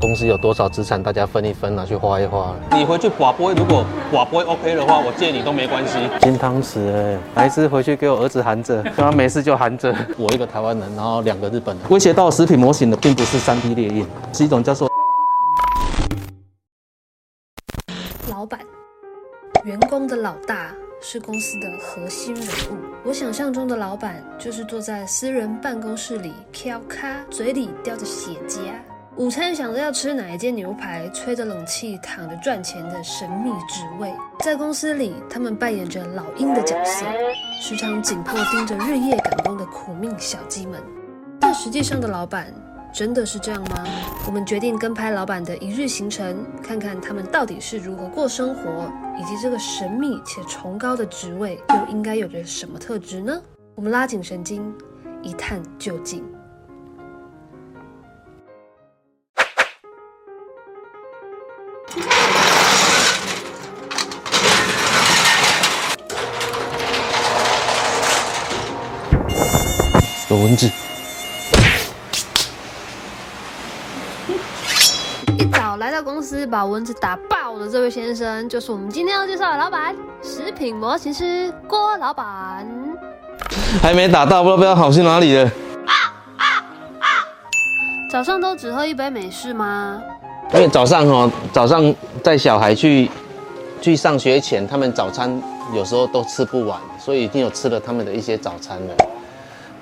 公司有多少资产，大家分一分，拿去花一花。你回去寡播，如果寡播 OK 的话，我借你都没关系。金汤匙哎，来一支回去给我儿子含着，让 他没事就含着。我一个台湾人，然后两个日本人。威胁到食品模型的，并不是三 D 列印，是一种叫做老板，员工的老大是公司的核心人物。我想象中的老板，就是坐在私人办公室里敲咖，嘴里叼着雪茄。午餐想着要吃哪一间牛排，吹着冷气躺着赚钱的神秘职位，在公司里，他们扮演着老鹰的角色，时常紧迫盯着日夜赶工的苦命小鸡们。但实际上的老板真的是这样吗？我们决定跟拍老板的一日行程，看看他们到底是如何过生活，以及这个神秘且崇高的职位又应该有着什么特质呢？我们拉紧神经，一探究竟。有蚊子。一早来到公司把蚊子打爆的这位先生，就是我们今天要介绍的老板——食品模型师郭老板。还没打到，不知道不知道跑去哪里了。啊啊啊早上都只喝一杯美式吗？因为早上哦，早上带小孩去去上学前，他们早餐有时候都吃不完，所以已经有吃了他们的一些早餐了。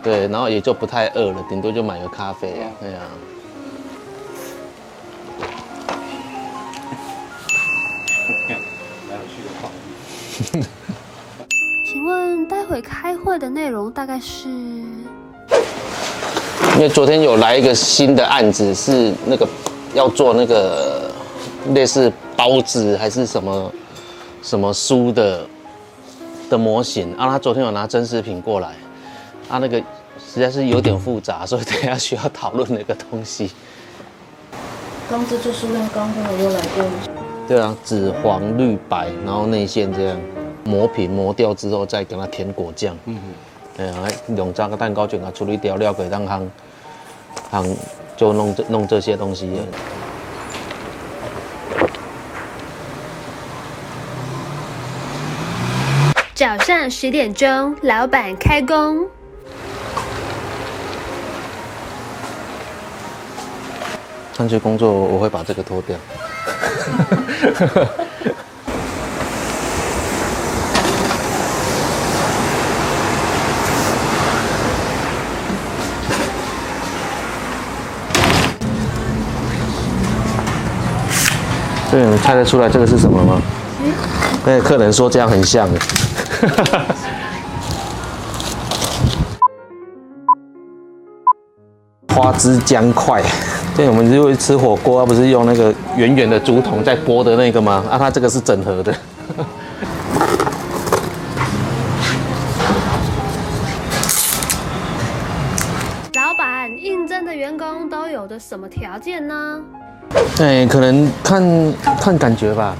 对，然后也就不太饿了，顶多就买个咖啡啊，对啊。请问待会开会的内容大概是？因为昨天有来一个新的案子，是那个要做那个类似包子还是什么什么书的的模型，啊，他昨天有拿真实品过来。啊，那个实在是有点复杂，所以 等下需要讨论那个东西。刚这就是跟刚刚我又来过。对啊，紫黄绿白，然后内馅这样磨平磨掉之后，再给它填果酱。嗯哼。对啊，两张个蛋糕卷啊，处理掉料给让夯夯就弄这弄这些东西。早上十点钟，老板开工。上去工作，我会把这个脱掉。对，你猜得出来这个是什么吗？那个客人说这样很像。花枝姜块。对，我们如果吃火锅，不是用那个圆圆的竹筒在拨的那个吗？啊，它这个是整合的。老板，应征的员工都有的什么条件呢？哎，可能看看感觉吧。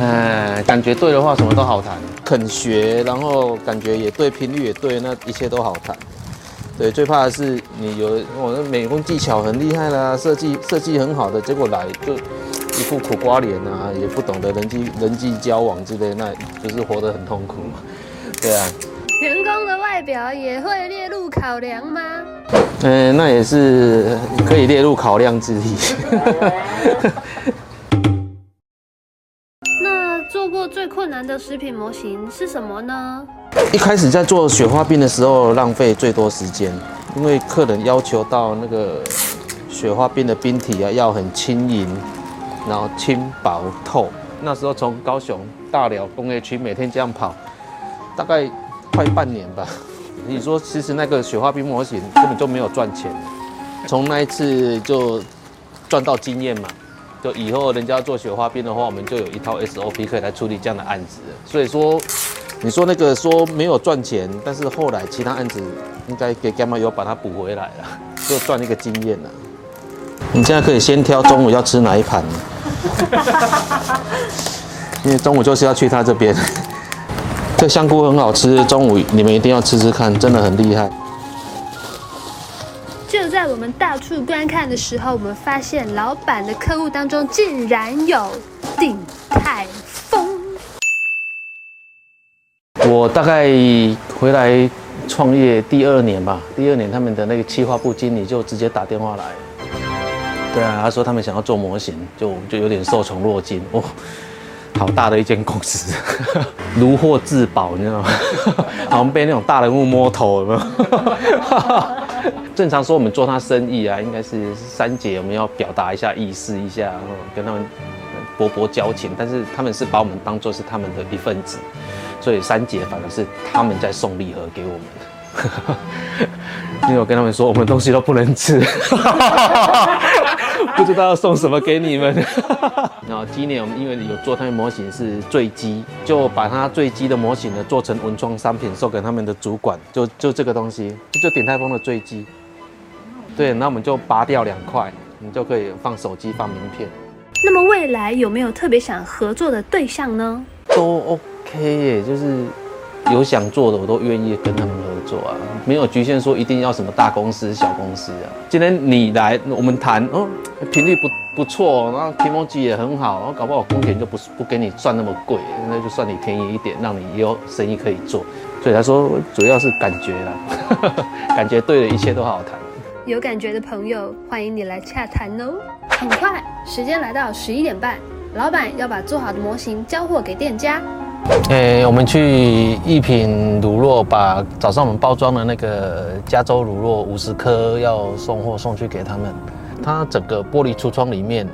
哎，感觉对的话，什么都好谈。肯学，然后感觉也对，频率也对，那一切都好谈。对，最怕的是你有我的美工技巧很厉害啦，设计设计很好的，结果来就一副苦瓜脸啊，也不懂得人际人际交往之类，那就是活得很痛苦嘛。对啊。员工的外表也会列入考量吗？嗯，那也是可以列入考量之一。那做过最困难的食品模型是什么呢？一开始在做雪花冰的时候，浪费最多时间，因为客人要求到那个雪花冰的冰体啊，要很轻盈，然后轻薄透。那时候从高雄大寮工业区每天这样跑，大概快半年吧。你说，其实那个雪花冰模型根本就没有赚钱，从那一次就赚到经验嘛，就以后人家做雪花冰的话，我们就有一套 SOP 可以来处理这样的案子。所以说。你说那个说没有赚钱，但是后来其他案子应该给干嘛有把它补回来了，就赚一个经验了。你现在可以先挑中午要吃哪一盘，因为中午就是要去他这边。这香菇很好吃，中午你们一定要吃吃看，真的很厉害。就在我们到处观看的时候，我们发现老板的客户当中竟然有鼎泰丰。我大概回来创业第二年吧，第二年他们的那个企划部经理就直接打电话来，对啊，他说他们想要做模型，就就有点受宠若惊哦。好大的一间公司，如获至宝，你知道吗？好像被那种大人物摸头，有没有？正常说我们做他生意啊，应该是三姐，我们要表达一下意思一下，然后跟他们博博交情。但是他们是把我们当做是他们的一份子，所以三节反而是他们在送礼盒给我们。因为我跟他们说，我们东西都不能吃。不知道要送什么给你们。然后今年我们因为有做他们模型是坠机，就把它坠机的模型呢做成文创商品，送给他们的主管。就就这个东西，就鼎泰丰的坠机。对，那我们就拔掉两块，你就可以放手机、放名片。那么未来有没有特别想合作的对象呢？都 OK 耶，就是。有想做的，我都愿意跟他们合作啊，没有局限说一定要什么大公司、小公司啊。今天你来，我们谈哦，频率不不错，然后提摩机也很好，然后搞不好工钱就不不给你算那么贵，那就算你便宜一点，让你有生意可以做。所以他说主要是感觉啦，感觉对了，一切都好谈。有感觉的朋友，欢迎你来洽谈哦。很快，时间来到十一点半，老板要把做好的模型交货给店家。诶，我们去一品乳酪，把早上我们包装的那个加州乳酪五十颗要送货送去给他们。它整个玻璃橱窗里面，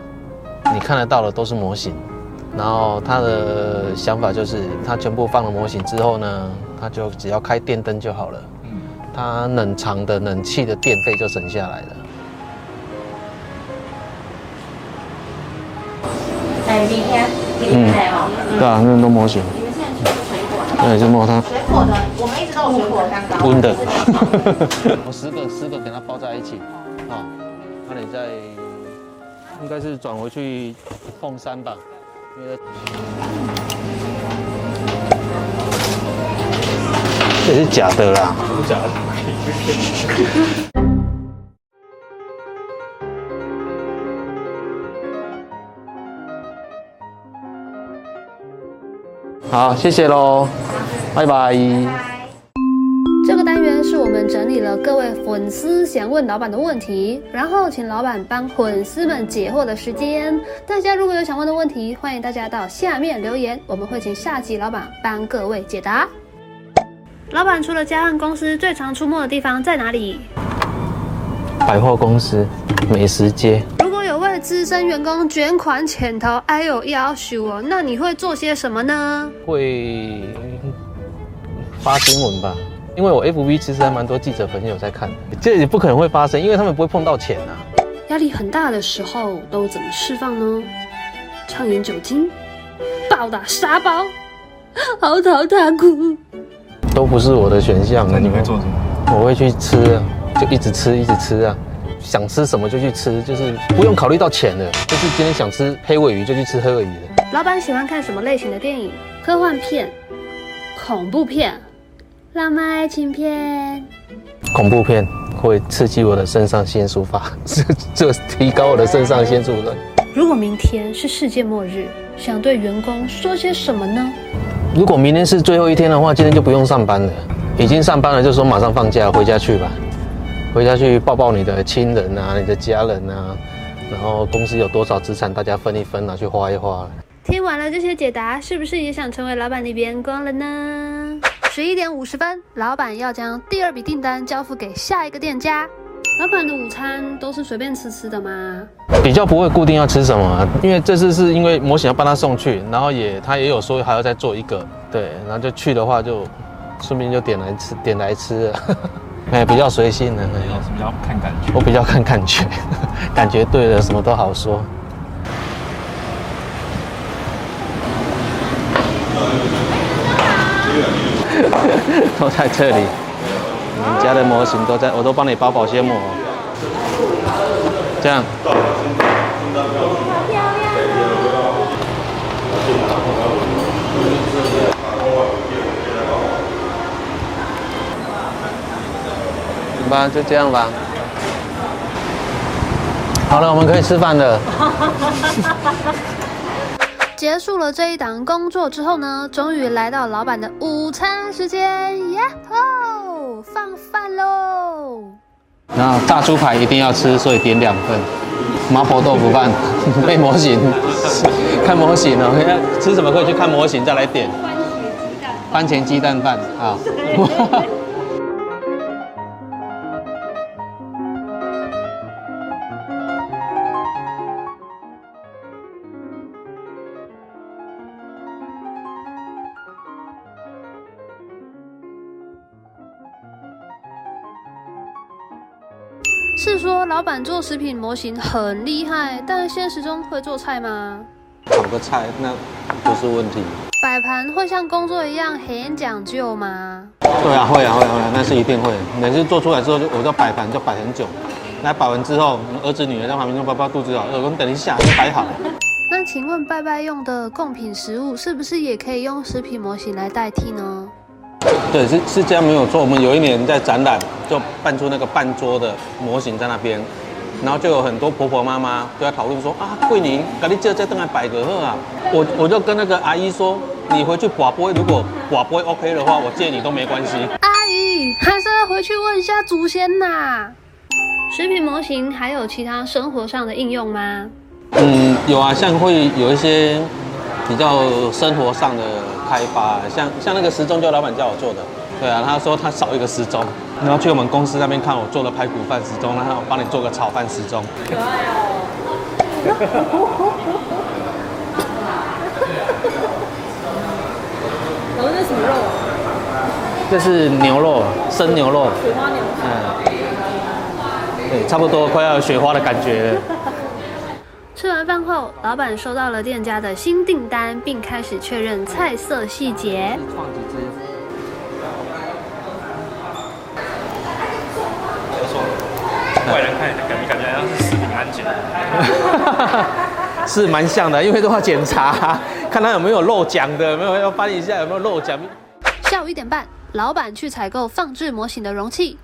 你看得到的都是模型。然后他的想法就是，他全部放了模型之后呢，他就只要开电灯就好了。他冷藏的冷气的电费就省下来了。哎，明天嗯，对啊，那么多模型。对，就摸它。水果的，我们一直都有水果蛋糕。温的。我十个十个给它包在一起。好，那你再应该是转回去凤山吧？因为这是假的啦。是假的。好，谢谢喽，拜拜。这个单元是我们整理了各位粉丝想问老板的问题，然后请老板帮粉丝们解惑的时间。大家如果有想问的问题，欢迎大家到下面留言，我们会请下集老板帮各位解答。老板除了家和公司，最常出没的地方在哪里？百货公司、美食街。为资深员工卷款潜逃，哎呦要求哦，那你会做些什么呢？会发新闻吧，因为我 FB 其实还蛮多记者朋友在看的，这也不可能会发生，因为他们不会碰到钱啊。压力很大的时候都怎么释放呢？畅饮酒精，暴打沙包，嚎啕大哭，都不是我的选项。那你会做什么？我会去吃啊，就一直吃，一直吃啊。想吃什么就去吃，就是不用考虑到钱的，就是今天想吃黑尾鱼就去吃黑尾鱼的。老板喜欢看什么类型的电影？科幻片、恐怖片、浪漫爱情片。恐怖片会刺激我的肾上腺素发，这提高我的肾上腺素的。如果明天是世界末日，想对员工说些什么呢？如果明天是最后一天的话，今天就不用上班了。已经上班了，就说马上放假回家去吧。回家去抱抱你的亲人啊，你的家人啊，然后公司有多少资产，大家分一分，拿去花一花。听完了这些解答，是不是也想成为老板的员工了呢？十一点五十分，老板要将第二笔订单交付给下一个店家。老板的午餐都是随便吃吃的吗？比较不会固定要吃什么，因为这次是因为模型要帮他送去，然后也他也有说还要再做一个，对，然后就去的话就顺便就点来吃，点来吃了。哎，比较随性的，比较看感觉。我比较看感觉，感觉对了，什么都好说。都在这里，你家的模型都在，我都帮你包保鲜膜。这样。吧，就这样吧。好了，我们可以吃饭了。结束了这一档工作之后呢，终于来到老板的午餐时间，耶吼，放饭喽！那大猪排一定要吃，所以点两份。麻婆豆腐饭，背模型，看模型哦。吃什么可以去看模型，再来点。番茄鸡蛋饭啊。老板做食品模型很厉害，但现实中会做菜吗？炒个菜那不是问题。摆盘会像工作一样很讲究吗？对啊，会啊，会啊，会啊，那是一定会。每次做出来之后，我就摆盘就摆很久。来摆完之后，儿子女儿在旁边说：“爸爸肚子好饿，我们等一下就摆好。”那请问拜拜用的贡品食物是不是也可以用食品模型来代替呢？对，是是这样没有错。我们有一年在展览，就办出那个半桌的模型在那边，然后就有很多婆婆妈妈都在讨论说啊，桂林，赶紧叫再登来摆个贺啊！我我就跟那个阿姨说，你回去寡播，如果寡播 OK 的话，我借你都没关系。阿姨，还是要回去问一下祖先呐。食品模型还有其他生活上的应用吗？嗯，有啊，像会有一些比较生活上的。开发像像那个时钟，就老板叫我做的。对啊，他说他少一个时钟，然后去我们公司那边看我做的排骨饭时钟，然后我帮你做个炒饭时钟。可爱哦。然后这是什么肉？这是牛肉，生牛肉。雪花牛。嗯。对，差不多快要有雪花的感觉了。吃完饭后，老板收到了店家的新订单，并开始确认菜色细节。放几只？外人看感觉感觉好像是食品安检。是蛮像的，因为都要检查，看他有没有漏奖的，有没有要翻一下有没有漏奖。下午一点半，老板去采购放置模型的容器。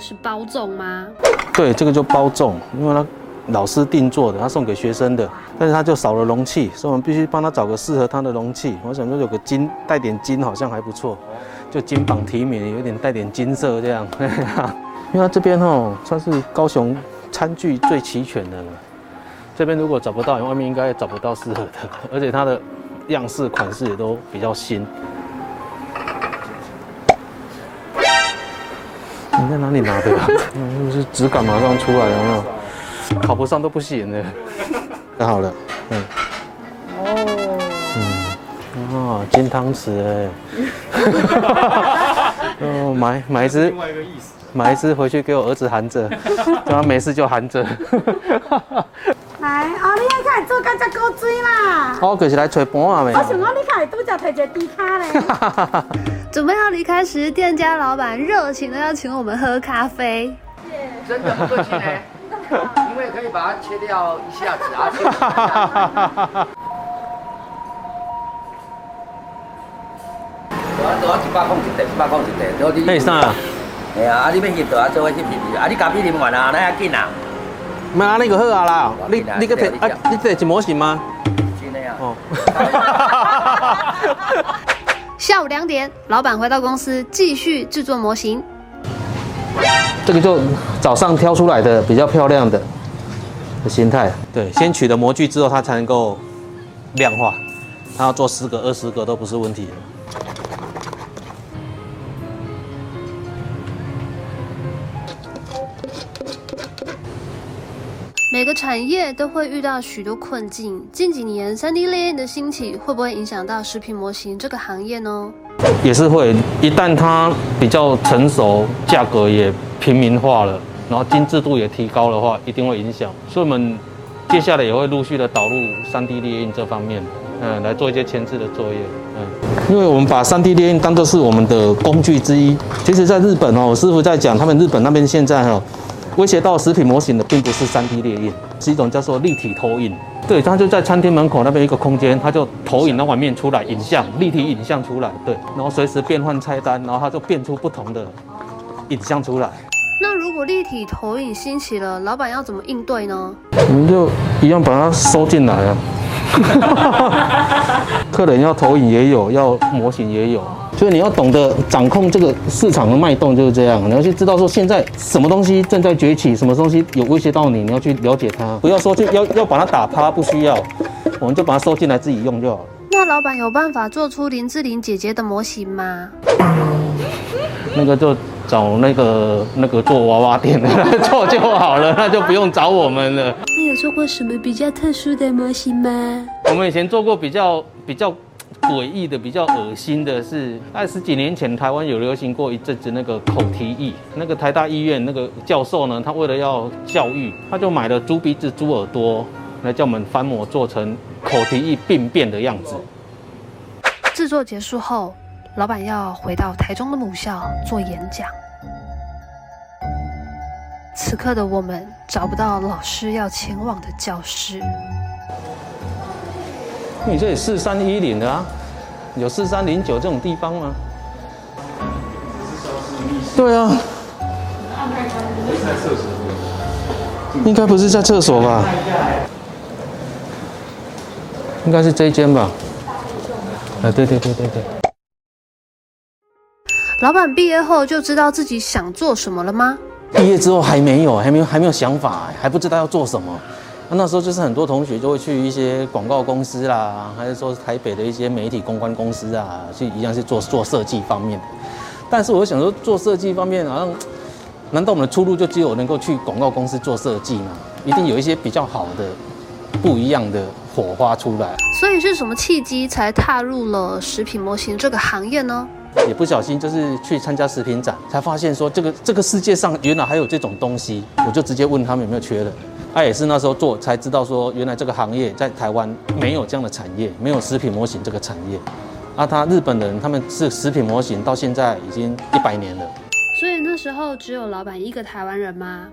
是包粽吗？对，这个就包粽，因为他老师定做的，他送给学生的，但是他就少了容器，所以我们必须帮他找个适合他的容器。我想说有个金带点金，好像还不错，就金榜题名，有点带点金色这样。因为他这边哦，算是高雄餐具最齐全的了。这边如果找不到，外面应该也找不到适合的，而且它的样式款式也都比较新。你在哪里拿的？嗯，是质感马上出来了，有没有？考不上都不行的。太好了，嗯。哦。嗯。哦，金汤匙哎。哦，买买一只。另外一个意思。买一只回去给我儿子含着，叫他没事就含着。来，哦，你爱看做干只古锥啦。哦，就是来吹盘啊，没。我想讲你开拄只摕一个猪卡嘞。准备要离开时，店家老板热情的要请我们喝咖啡。真的不客气呢，因为可以把它切掉一下子啊。多少一百块一袋，一百块一袋，多啲。啥？哎呀，啊，你要翕多少做翕翕翕，啊，你咖啡啉完啊，那要紧啊。没啊，那个好啊啦，你你个摕啊，你这是模型吗？是那样。哦。下午两点，老板回到公司继续制作模型。这个就早上挑出来的比较漂亮的的形态。对，先取得模具之后，它才能够量化。它要做十个、二十个都不是问题每个产业都会遇到许多困境。近几年，3D 列印的兴起会不会影响到食品模型这个行业呢？也是会。一旦它比较成熟，价格也平民化了，然后精致度也提高的话，一定会影响。所以，我们接下来也会陆续的导入 3D 列印这方面，嗯，来做一些前置的作业。嗯，因为我们把 3D 列印当做是我们的工具之一。其实，在日本哦，我师傅在讲，他们日本那边现在哈。威胁到食品模型的，并不是 3D 列印，是一种叫做立体投影。对，它就在餐厅门口那边一个空间，它就投影那碗面出来，影像立体影像出来，对，然后随时变换菜单，然后它就变出不同的影像出来。那如果立体投影兴起了，老板要怎么应对呢？我们就一样把它收进来啊。客人要投影也有，要模型也有，所以你要懂得掌控这个市场的脉动，就是这样。你要去知道说现在什么东西正在崛起，什么东西有威胁到你，你要去了解它，不要说就要要把它打趴，不需要，我们就把它收进来自己用就好了。那老板有办法做出林志玲姐姐的模型吗？那个就找那个那个做娃娃店的来 做就好了，那就不用找我们了。那有做过什么比较特殊的模型吗？我们以前做过比较比较诡异的、比较恶心的是，二十几年前台湾有流行过一阵子那个口蹄疫。那个台大医院那个教授呢，他为了要教育，他就买了猪鼻子、猪耳朵来叫我们翻模做成口蹄疫病变的样子。制作结束后，老板要回到台中的母校做演讲。此刻的我们找不到老师要前往的教室。你这里四三一零的啊，有四三零九这种地方吗？对啊。应该不是在厕所吧？应该是这一间吧？啊，对对对对对。老板毕业后就知道自己想做什么了吗？毕业之后还没有，还没有，还没有想法，还不知道要做什么。那那时候就是很多同学就会去一些广告公司啦，还是说台北的一些媒体公关公司啊，去一样是做做设计方面的。但是我想说，做设计方面好像，难道我们的出路就只有能够去广告公司做设计吗？一定有一些比较好的、不一样的火花出来。所以是什么契机才踏入了食品模型这个行业呢？也不小心就是去参加食品展，才发现说这个这个世界上原来还有这种东西，我就直接问他们有没有缺人。他、啊、也是那时候做才知道说，原来这个行业在台湾没有这样的产业，没有食品模型这个产业。啊，他日本人他们是食品模型，到现在已经一百年了。所以那时候只有老板一个台湾人吗？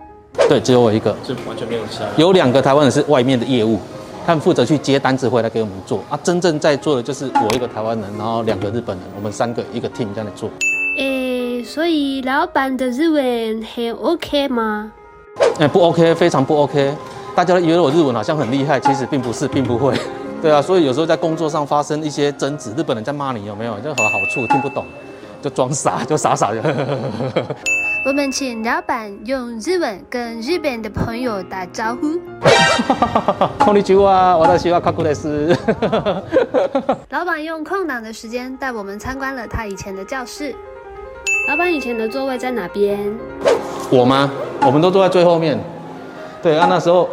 对，只有我一个，就完全没有其他。有两个台湾人是外面的业务。他们负责去接单子回来给我们做啊，真正在做的就是我一个台湾人，然后两个日本人，我们三个一个 team 在那做。诶，所以老板的日文很 OK 吗？诶，不 OK，非常不 OK。大家以为我日文好像很厉害，其实并不是，并不会。对啊，所以有时候在工作上发生一些争执，日本人在骂你有没有？就好好处听不懂，就装傻，就傻傻的。我们请老板用日文跟日本的朋友打招呼。こんにちは，私はカクです。老板用空档的时间带我们参观了他以前的教室。 老板以前的座位在哪边？我吗？我们都坐在最后面。对啊，那时候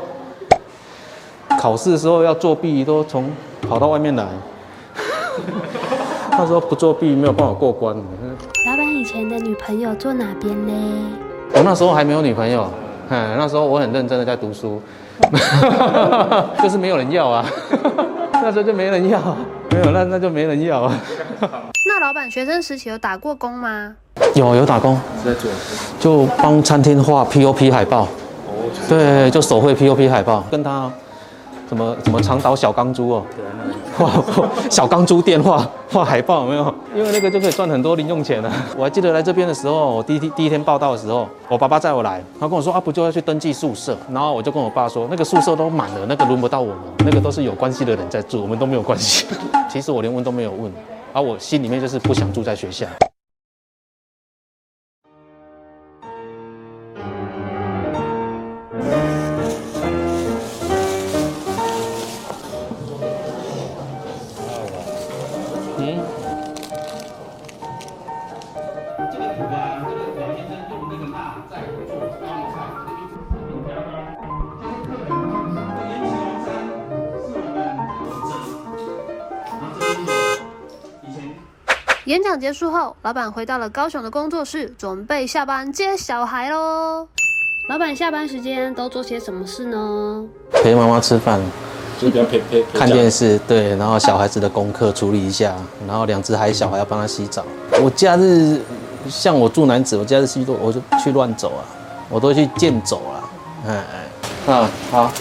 考试的时候要作弊，都从跑到外面来。他说不作弊没有办法过关。老板以前的女朋友坐哪边呢？我那时候还没有女朋友，嗯，那时候我很认真的在读书，就是没有人要啊，那时候就没人要，没有那那就没人要啊。老板学生时期有打过工吗？有有打工，在做，就帮餐厅画 POP 海报，对，就手绘 POP 海报，跟他怎么怎么长岛小钢珠哦。画小钢珠电话画海报有没有？因为那个就可以赚很多零用钱了。我还记得来这边的时候，我第一天第一天报到的时候，我爸爸载我来，他跟我说啊，不就要去登记宿舍？然后我就跟我爸说，那个宿舍都满了，那个轮不到我们，那个都是有关系的人在住，我们都没有关系。其实我连问都没有问，而我心里面就是不想住在学校。演讲结束后，老板回到了高雄的工作室，准备下班接小孩喽。老板下班时间都做些什么事呢？陪妈妈吃饭，就比较陪陪看电视，对，然后小孩子的功课处理一下，然后两只还小孩要帮他洗澡。我假日像我住男子，我假日去我就去乱走啊，我都去健走啊。哎哎，啊好，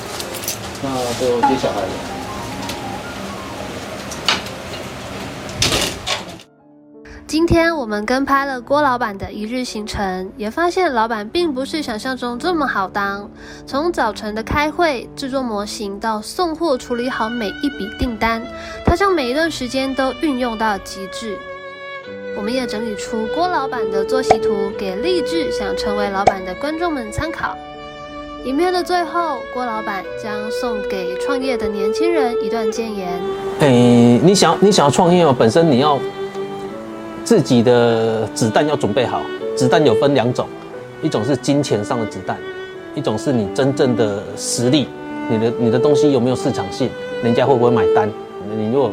那就接小孩了。今天我们跟拍了郭老板的一日行程，也发现老板并不是想象中这么好当。从早晨的开会、制作模型到送货、处理好每一笔订单，他将每一段时间都运用到极致。我们也整理出郭老板的作息图，给立志想成为老板的观众们参考。影片的最后，郭老板将送给创业的年轻人一段建言：哎，你想你想要创业哦，本身你要。自己的子弹要准备好，子弹有分两种，一种是金钱上的子弹，一种是你真正的实力，你的你的东西有没有市场性，人家会不会买单？你如果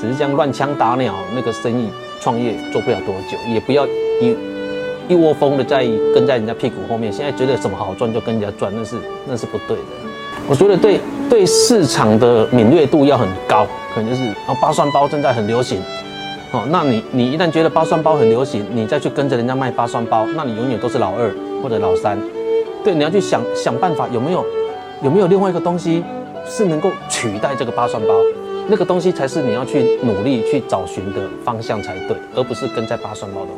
只是这样乱枪打鸟，那个生意创业做不了多久，也不要一一窝蜂的在跟在人家屁股后面，现在觉得什么好赚就跟人家赚，那是那是不对的。我觉得对对市场的敏锐度要很高，可能就是啊八蒜包正在很流行。哦，那你你一旦觉得八蒜包很流行，你再去跟着人家卖八蒜包，那你永远都是老二或者老三。对，你要去想想办法，有没有有没有另外一个东西是能够取代这个八蒜包？那个东西才是你要去努力去找寻的方向才对，而不是跟在八蒜包的。